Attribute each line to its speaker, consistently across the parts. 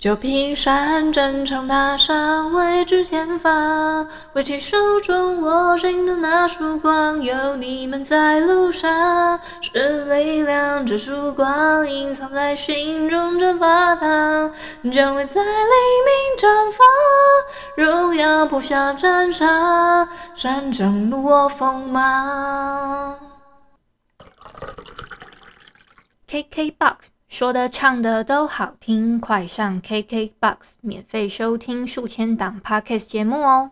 Speaker 1: 旧瓶山，珍藏踏上未知前方，挥起手中握紧的那束光，有你们在路上，是力量，这束光隐藏在心中蒸发它，将会在黎明绽放，荣耀破晓战场，山正怒我锋芒。
Speaker 2: KKBOX。说的唱的都好听，快上 KKBOX 免费收听数千档 Podcast 节目哦！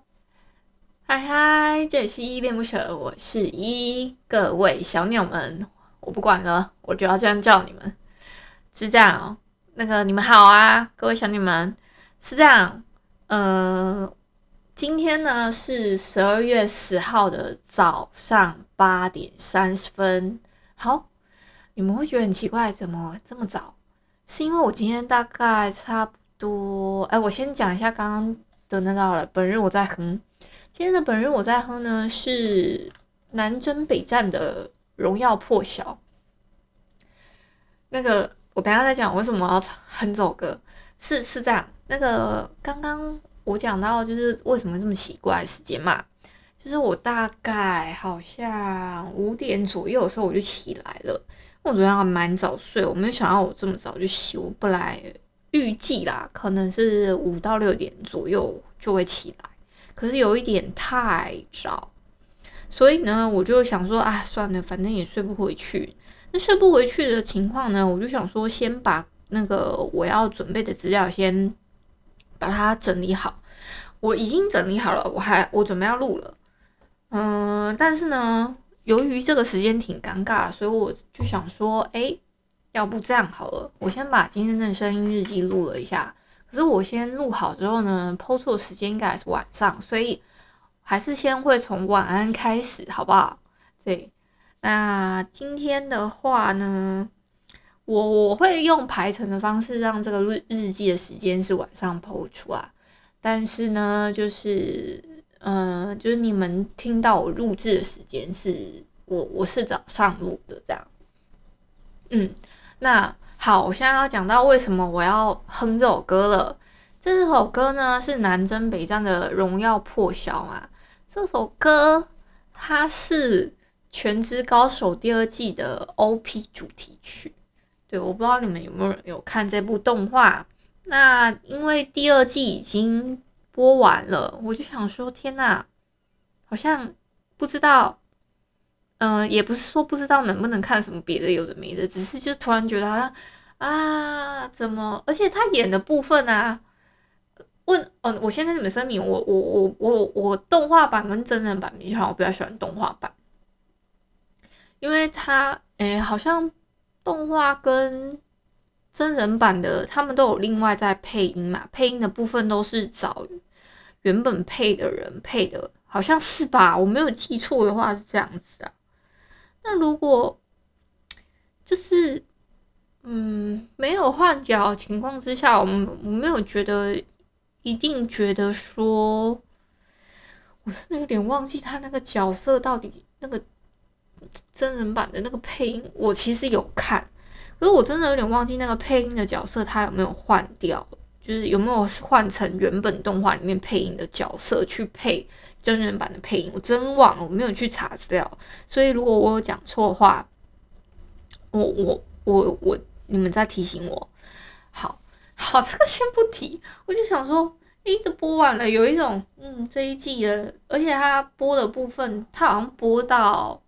Speaker 2: 嗨嗨，这里是依依恋不舍，我是依依，各位小鸟们，我不管了，我就要这样叫你们，是这样哦。那个你们好啊，各位小鸟们，是这样。呃，今天呢是十二月十号的早上八点三十分，好。你们会觉得很奇怪，怎么这么早？是因为我今天大概差不多，哎，我先讲一下刚刚的那个好了。本日我在哼，今天的本日我在哼呢是南征北战的荣耀破晓。那个我等下再讲为什么要哼这首歌，是是这样。那个刚刚我讲到就是为什么这么奇怪时间嘛，就是我大概好像五点左右的时候我就起来了。我昨天还蛮早睡，我没有想到我这么早就醒。我本来预计啦，可能是五到六点左右就会起来，可是有一点太早，所以呢，我就想说，啊，算了，反正也睡不回去。那睡不回去的情况呢，我就想说，先把那个我要准备的资料先把它整理好。我已经整理好了，我还我准备要录了，嗯，但是呢。由于这个时间挺尴尬，所以我就想说，哎，要不这样好了，我先把今天的声音日记录了一下。可是我先录好之后呢抛出的时间应该是晚上，所以还是先会从晚安开始，好不好？对，那今天的话呢，我我会用排程的方式让这个日日记的时间是晚上抛出啊，但是呢，就是。嗯、就是你们听到我录制的时间是我我是早上录的这样，嗯，那好，我现在要讲到为什么我要哼这首歌了。这首歌呢是南征北战的荣耀破晓嘛。这首歌它是《全职高手》第二季的 OP 主题曲。对，我不知道你们有没有有看这部动画。那因为第二季已经。播完了，我就想说，天呐，好像不知道，嗯、也不是说不知道能不能看什么别的有的没的，只是就突然觉得好像啊，怎么？而且他演的部分啊，问，哦，我先跟你们声明，我我我我我动画版跟真人版比较好，我比较喜欢动画版，因为他，诶，好像动画跟真人版的他们都有另外在配音嘛，配音的部分都是找。原本配的人配的，好像是吧？我没有记错的话是这样子啊。那如果就是嗯没有换角情况之下，我们我没有觉得一定觉得说，我真的有点忘记他那个角色到底那个真人版的那个配音，我其实有看，可是我真的有点忘记那个配音的角色他有没有换掉。就是有没有换成原本动画里面配音的角色去配真人版的配音？我真忘了，我没有去查资料。所以如果我有讲错的话，我我我我，你们再提醒我。好，好，这个先不提。我就想说，一直播完了，有一种嗯，这一季的，而且他播的部分，他好像播到。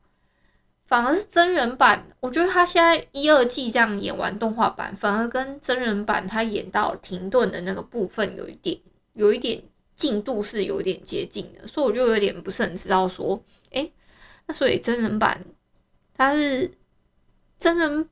Speaker 2: 反而是真人版，我觉得他现在一二季这样演完动画版，反而跟真人版他演到停顿的那个部分有一点，有一点进度是有点接近的，所以我就有点不是很知道说，诶，那所以真人版他是真人，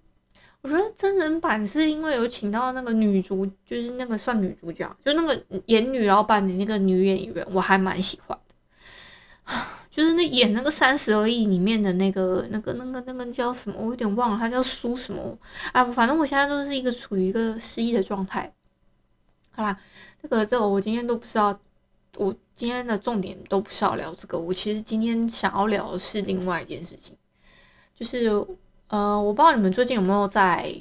Speaker 2: 我觉得真人版是因为有请到那个女主，就是那个算女主角，就那个演女老板的那个女演员，我还蛮喜欢的。就是那演那个三十而已里面的那个、那个、那个、那个叫什么，我有点忘了，他叫苏什么啊？反正我现在都是一个处于一个失忆的状态。好啦，这个这个我今天都不知道。我今天的重点都不是要聊这个，我其实今天想要聊的是另外一件事情，就是呃，我不知道你们最近有没有在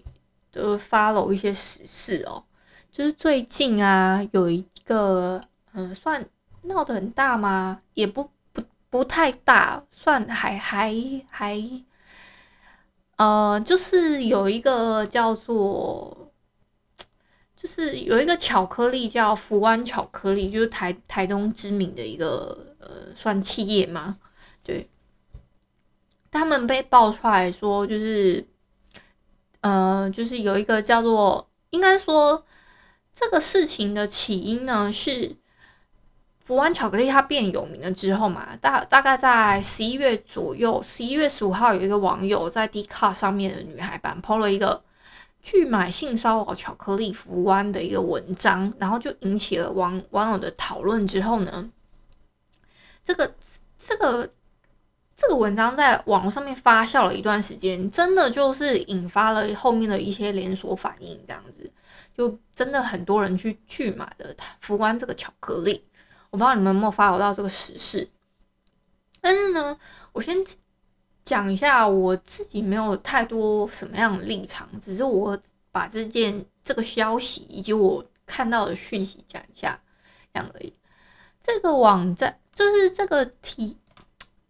Speaker 2: 呃 follow 一些时事哦，就是最近啊有一个嗯、呃，算闹得很大吗？也不不太大，算还还还呃，就是有一个叫做。就是有一个巧克力叫福湾巧克力，就是台台东知名的一个呃算企业嘛，对，他们被爆出来说就是呃就是有一个叫做应该说这个事情的起因呢是福湾巧克力它变有名了之后嘛，大大概在十一月左右，十一月十五号有一个网友在 d c a r 上面的女孩版 PO 了一个。拒买性骚扰巧克力福湾的一个文章，然后就引起了网网友的讨论。之后呢，这个这个这个文章在网络上面发酵了一段时间，真的就是引发了后面的一些连锁反应，这样子就真的很多人去拒买了福湾这个巧克力。我不知道你们有没有 follow 到这个时事，但是呢，我先。讲一下我自己没有太多什么样的立场，只是我把这件这个消息以及我看到的讯息讲一下这样而已。这个网站就是这个题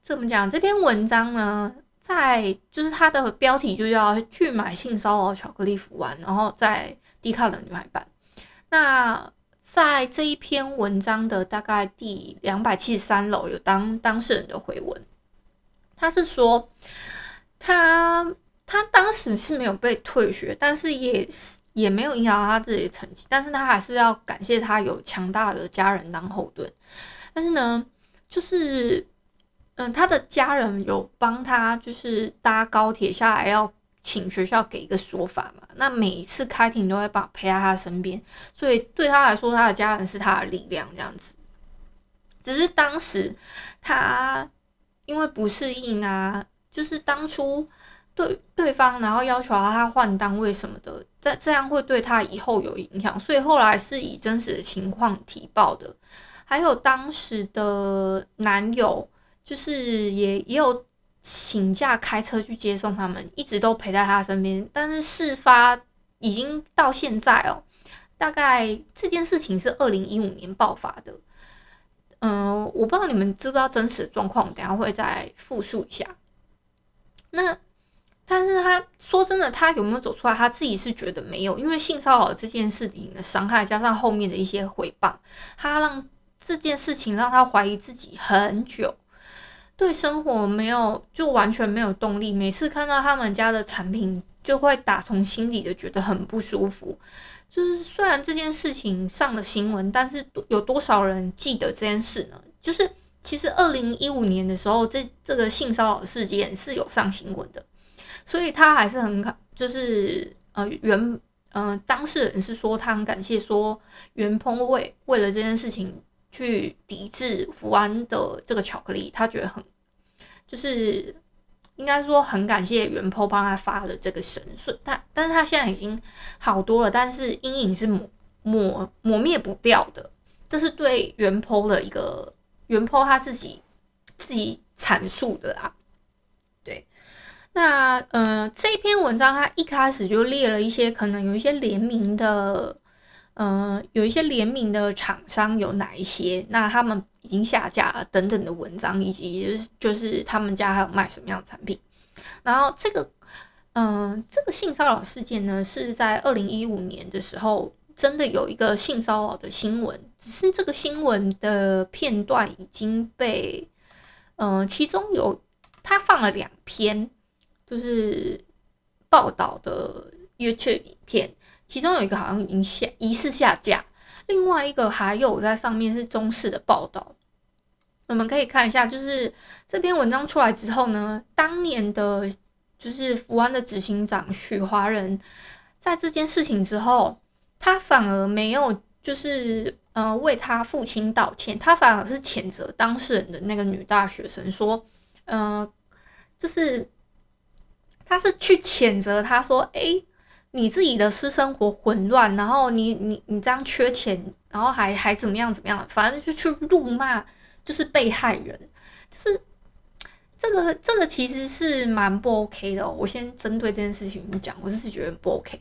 Speaker 2: 怎么讲？这篇文章呢，在就是它的标题就叫“拒买性骚扰巧克力福丸”，然后在 Dcard 的女孩版。那在这一篇文章的大概第两百七十三楼有当当事人的回文。他是说，他他当时是没有被退学，但是也是也没有影响到他自己的成绩，但是他还是要感谢他有强大的家人当后盾。但是呢，就是嗯，他的家人有帮他，就是搭高铁下来要请学校给一个说法嘛。那每一次开庭都会把陪在他身边，所以对他来说，他的家人是他的力量这样子。只是当时他。因为不适应啊，就是当初对对方，然后要求他换单位什么的，这这样会对他以后有影响，所以后来是以真实的情况提报的。还有当时的男友，就是也也有请假开车去接送他们，一直都陪在他身边。但是事发已经到现在哦，大概这件事情是二零一五年爆发的。嗯，我不知道你们知不知道真实的状况，等下会再复述一下。那但是他说真的，他有没有走出来？他自己是觉得没有，因为性骚扰这件事情的伤害，加上后面的一些回报，他让这件事情让他怀疑自己很久，对生活没有就完全没有动力。每次看到他们家的产品，就会打从心底的觉得很不舒服。就是虽然这件事情上了新闻，但是有多少人记得这件事呢？就是其实二零一五年的时候，这这个性骚扰事件是有上新闻的，所以他还是很感，就是呃原呃当事人是说他很感谢说原鹏为为了这件事情去抵制福安的这个巧克力，他觉得很就是。应该说很感谢原 PO 帮他发的这个神顺，但但是他现在已经好多了，但是阴影是抹抹抹灭不掉的，这是对原 PO 的一个原 PO 他自己自己阐述的啊。对，那呃这篇文章他一开始就列了一些可能有一些联名的，呃有一些联名的厂商有哪一些，那他们。已经下架了等等的文章，以及就是他们家还有卖什么样的产品。然后这个，嗯、这个性骚扰事件呢，是在二零一五年的时候，真的有一个性骚扰的新闻，只是这个新闻的片段已经被，嗯、其中有他放了两篇，就是报道的 YouTube 影片，其中有一个好像已经下疑似下架，另外一个还有在上面是中式的报道。我们可以看一下，就是这篇文章出来之后呢，当年的，就是福安的执行长许华仁，在这件事情之后，他反而没有就是呃为他父亲道歉，他反而是谴责当事人的那个女大学生，说，呃，就是他是去谴责他说，哎、你自己的私生活混乱，然后你你你这样缺钱，然后还还怎么样怎么样，反正就去辱骂，就是被害人，就是。这个这个其实是蛮不 OK 的，我先针对这件事情讲，我就是觉得不 OK。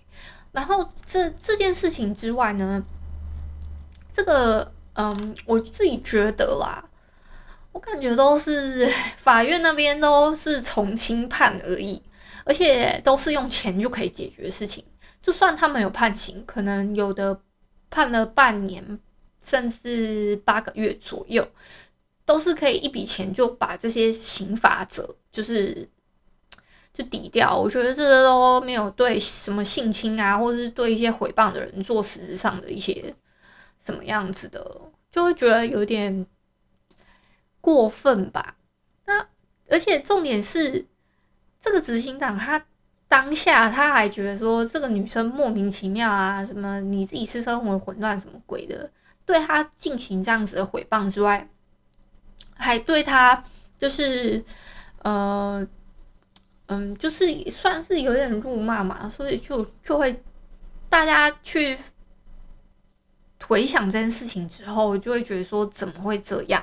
Speaker 2: 然后这这件事情之外呢，这个嗯，我自己觉得啦，我感觉都是法院那边都是从轻判而已，而且都是用钱就可以解决的事情。就算他们有判刑，可能有的判了半年，甚至八个月左右。都是可以一笔钱就把这些刑罚者就是就抵掉，我觉得这个都没有对什么性侵啊，或者是对一些诽谤的人做实质上的一些什么样子的，就会觉得有点过分吧。那而且重点是，这个执行长他当下他还觉得说这个女生莫名其妙啊，什么你自己私生活混乱什么鬼的，对他进行这样子的诽谤之外。还对他就是，呃，嗯，就是算是有点辱骂嘛，所以就就会大家去回想这件事情之后，就会觉得说怎么会这样？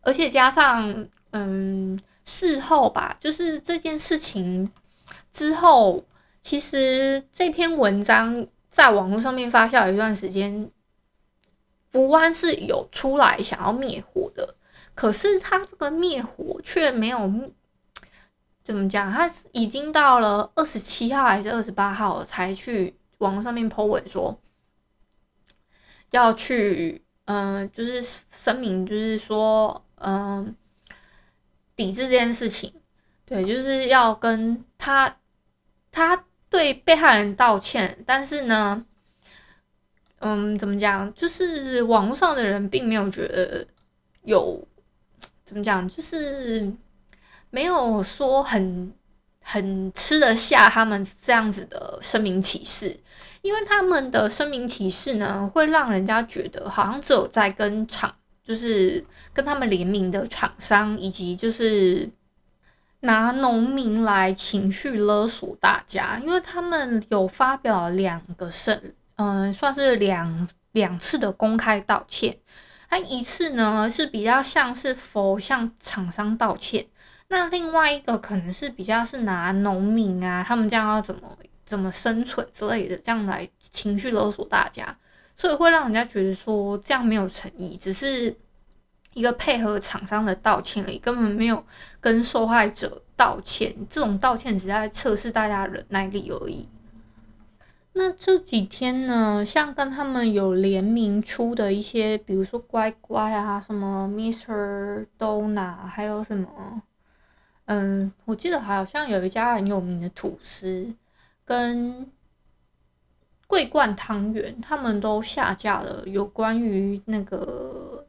Speaker 2: 而且加上，嗯，事后吧，就是这件事情之后，其实这篇文章在网络上面发酵一段时间，福湾是有出来想要灭火的。可是他这个灭火却没有怎么讲，他已经到了二十七号还是二十八号才去网络上面 po 文说要去，嗯、就是声明，就是说，嗯、抵制这件事情，对，就是要跟他他对被害人道歉，但是呢，嗯，怎么讲，就是网络上的人并没有觉得有。怎么讲？就是没有说很很吃得下他们这样子的声明启示，因为他们的声明启示呢，会让人家觉得好像只有在跟厂，就是跟他们联名的厂商，以及就是拿农民来情绪勒索大家，因为他们有发表两个声，嗯、算是两两次的公开道歉。他一次呢是比较像是否向厂商道歉，那另外一个可能是比较是拿农民啊，他们这样要怎么怎么生存之类的，这样来情绪勒索大家，所以会让人家觉得说这样没有诚意，只是一个配合厂商的道歉而已，根本没有跟受害者道歉，这种道歉只是在测试大家忍耐力而已。那这几天呢，像跟他们有联名出的一些，比如说乖乖啊，什么 Mr. Dona，还有什么，嗯，我记得好像有一家很有名的吐司跟桂冠汤圆，他们都下架了有关于那个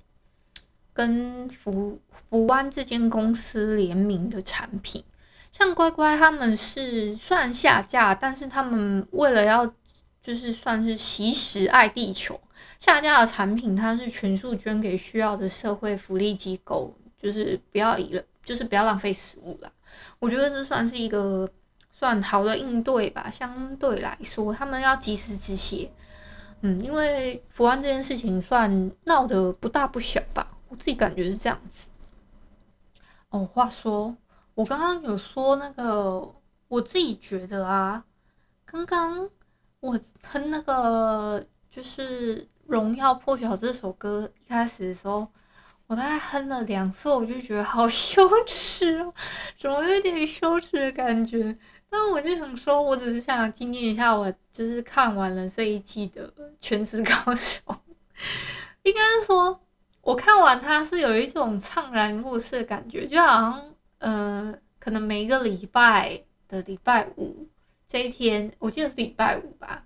Speaker 2: 跟福福湾这间公司联名的产品。像乖乖他们是算下架，但是他们为了要就是算是惜食爱地球，下架的产品它是全数捐给需要的社会福利机构，就是不要以，就是不要浪费食物啦。我觉得这算是一个算好的应对吧，相对来说他们要及时止血。嗯，因为福安这件事情算闹得不大不小吧，我自己感觉是这样子。哦，话说。我刚刚有说那个，我自己觉得啊，刚刚我哼那个就是《荣耀破晓》这首歌一开始的时候，我大概哼了两次，我就觉得好 羞耻哦，怎么有点羞耻的感觉？但我就想说，我只是想纪念一下，我就是看完了这一季的《全职高手》，应该说，我看完它是有一种怅然若失的感觉，就好像。嗯、呃，可能每一个礼拜的礼拜五这一天，我记得是礼拜五吧，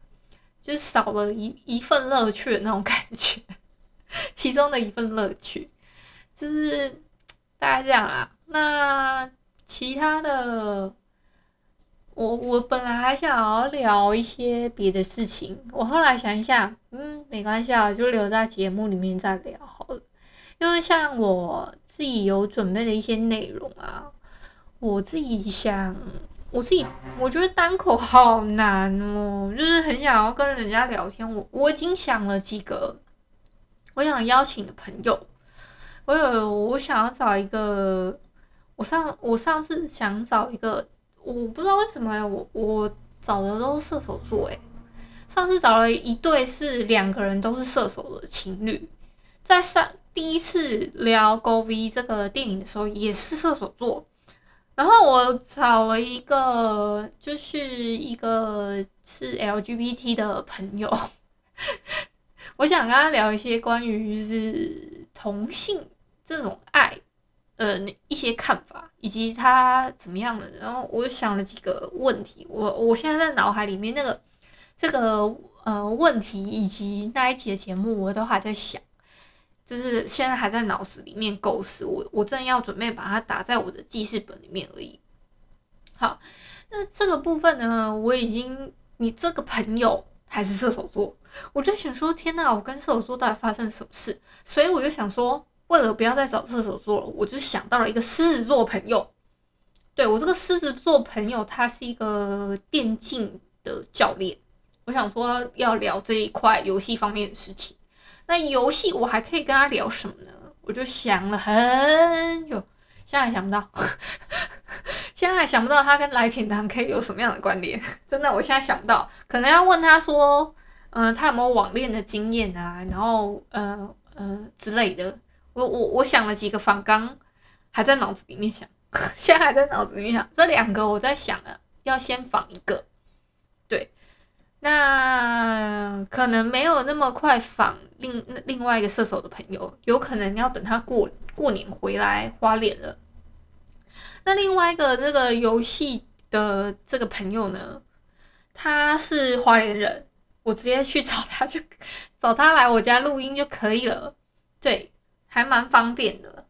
Speaker 2: 就是少了一一份乐趣的那种感觉，其中的一份乐趣，就是大概这样啦。那其他的，我我本来还想要聊一些别的事情，我后来想一想，嗯，没关系啊，就留在节目里面再聊好了。因为像我自己有准备的一些内容啊，我自己想，我自己我觉得单口好难哦，就是很想要跟人家聊天。我我已经想了几个，我想邀请的朋友，我有我想要找一个。我上我上次想找一个，我不知道为什么，我我找的都是射手座诶，上次找了一对是两个人都是射手的情侣，在上第一次聊《Go V》这个电影的时候也是射手座，然后我找了一个就是一个是 LGBT 的朋友，我想跟他聊一些关于是同性这种爱。呃，一些看法以及他怎么样的，然后我想了几个问题，我我现在在脑海里面那个这个呃问题以及那一集的节目，我都还在想，就是现在还在脑子里面构思，我我正要准备把它打在我的记事本里面而已。好，那这个部分呢，我已经你这个朋友还是射手座，我就想说，天呐，我跟射手座到底发生什么事？所以我就想说。为了不要再找射手座了，我就想到了一个狮子座朋友。对，我这个狮子座朋友，他是一个电竞的教练。我想说要聊这一块游戏方面的事情。那游戏我还可以跟他聊什么呢？我就想了很久，现在想不到，现在还想不到他跟来田堂可以有什么样的关联。真的，我现在想不到，可能要问他说，嗯、他有没有网恋的经验啊？然后，呃呃之类的。我我我想了几个访纲，还在脑子里面想，现在还在脑子里面想这两个，我在想了，要先仿一个，对，那可能没有那么快访另另外一个射手的朋友，有可能要等他过过年回来花脸了。那另外一个这个游戏的这个朋友呢，他是花莲人，我直接去找他就 找他来我家录音就可以了，对。还蛮方便的，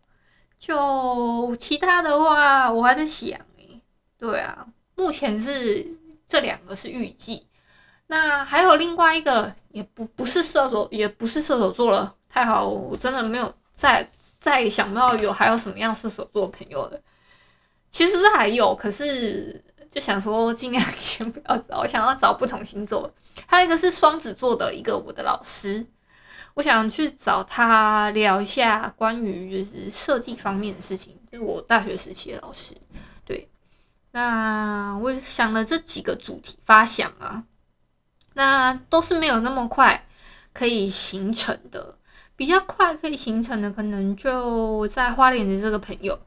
Speaker 2: 就其他的话，我还在想诶，对啊，目前是这两个是预计，那还有另外一个也不不是射手，也不是射手座了，太好，我真的没有再再想不到有还有什么样射手座的朋友了，其实是还有，可是就想说尽量先不要找，我想要找不同星座，还有一个是双子座的一个我的老师。我想去找他聊一下关于就是设计方面的事情，就是我大学时期的老师。对，那我想了这几个主题发想啊，那都是没有那么快可以形成的，比较快可以形成的可能就在花莲的这个朋友。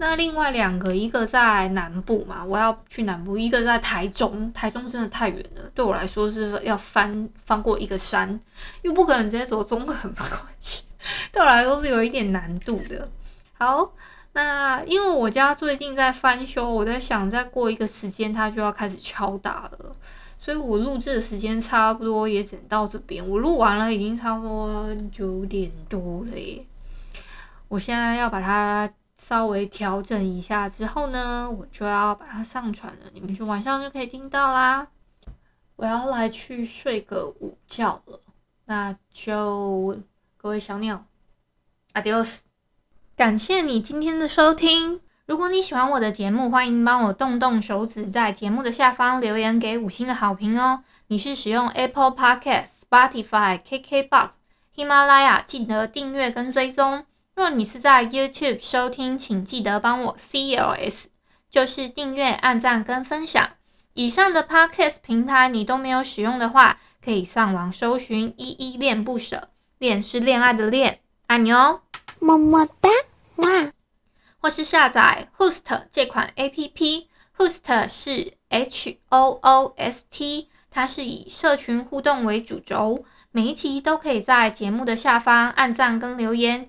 Speaker 2: 那另外两个，一个在南部嘛，我要去南部；一个在台中，台中真的太远了，对我来说是要翻翻过一个山，又不可能直接走中横过去，对我来说是有一点难度的。好，那因为我家最近在翻修，我在想再过一个时间，它就要开始敲打了，所以我录制的时间差不多也只能到这边。我录完了，已经差不多九点多了耶，我现在要把它。稍微调整一下之后呢，我就要把它上传了，你们就晚上就可以听到啦。我要来去睡个午觉了，那就各位小鸟，Adios！感谢你今天的收听。如果你喜欢我的节目，欢迎帮我动动手指，在节目的下方留言给五星的好评哦。你是使用 Apple Podcast、Spotify、KKBox、喜马拉雅，记得订阅跟追踪。若你是在 YouTube 收听，请记得帮我 CLS，就是订阅、按赞跟分享。以上的 Podcast 平台你都没有使用的话，可以上网搜寻“依依恋不舍”，恋是恋爱的恋，爱你哦，么么哒，哇！或是下载 Host 这款 APP，Host 是 H O O S T，它是以社群互动为主轴，每一集都可以在节目的下方按赞跟留言。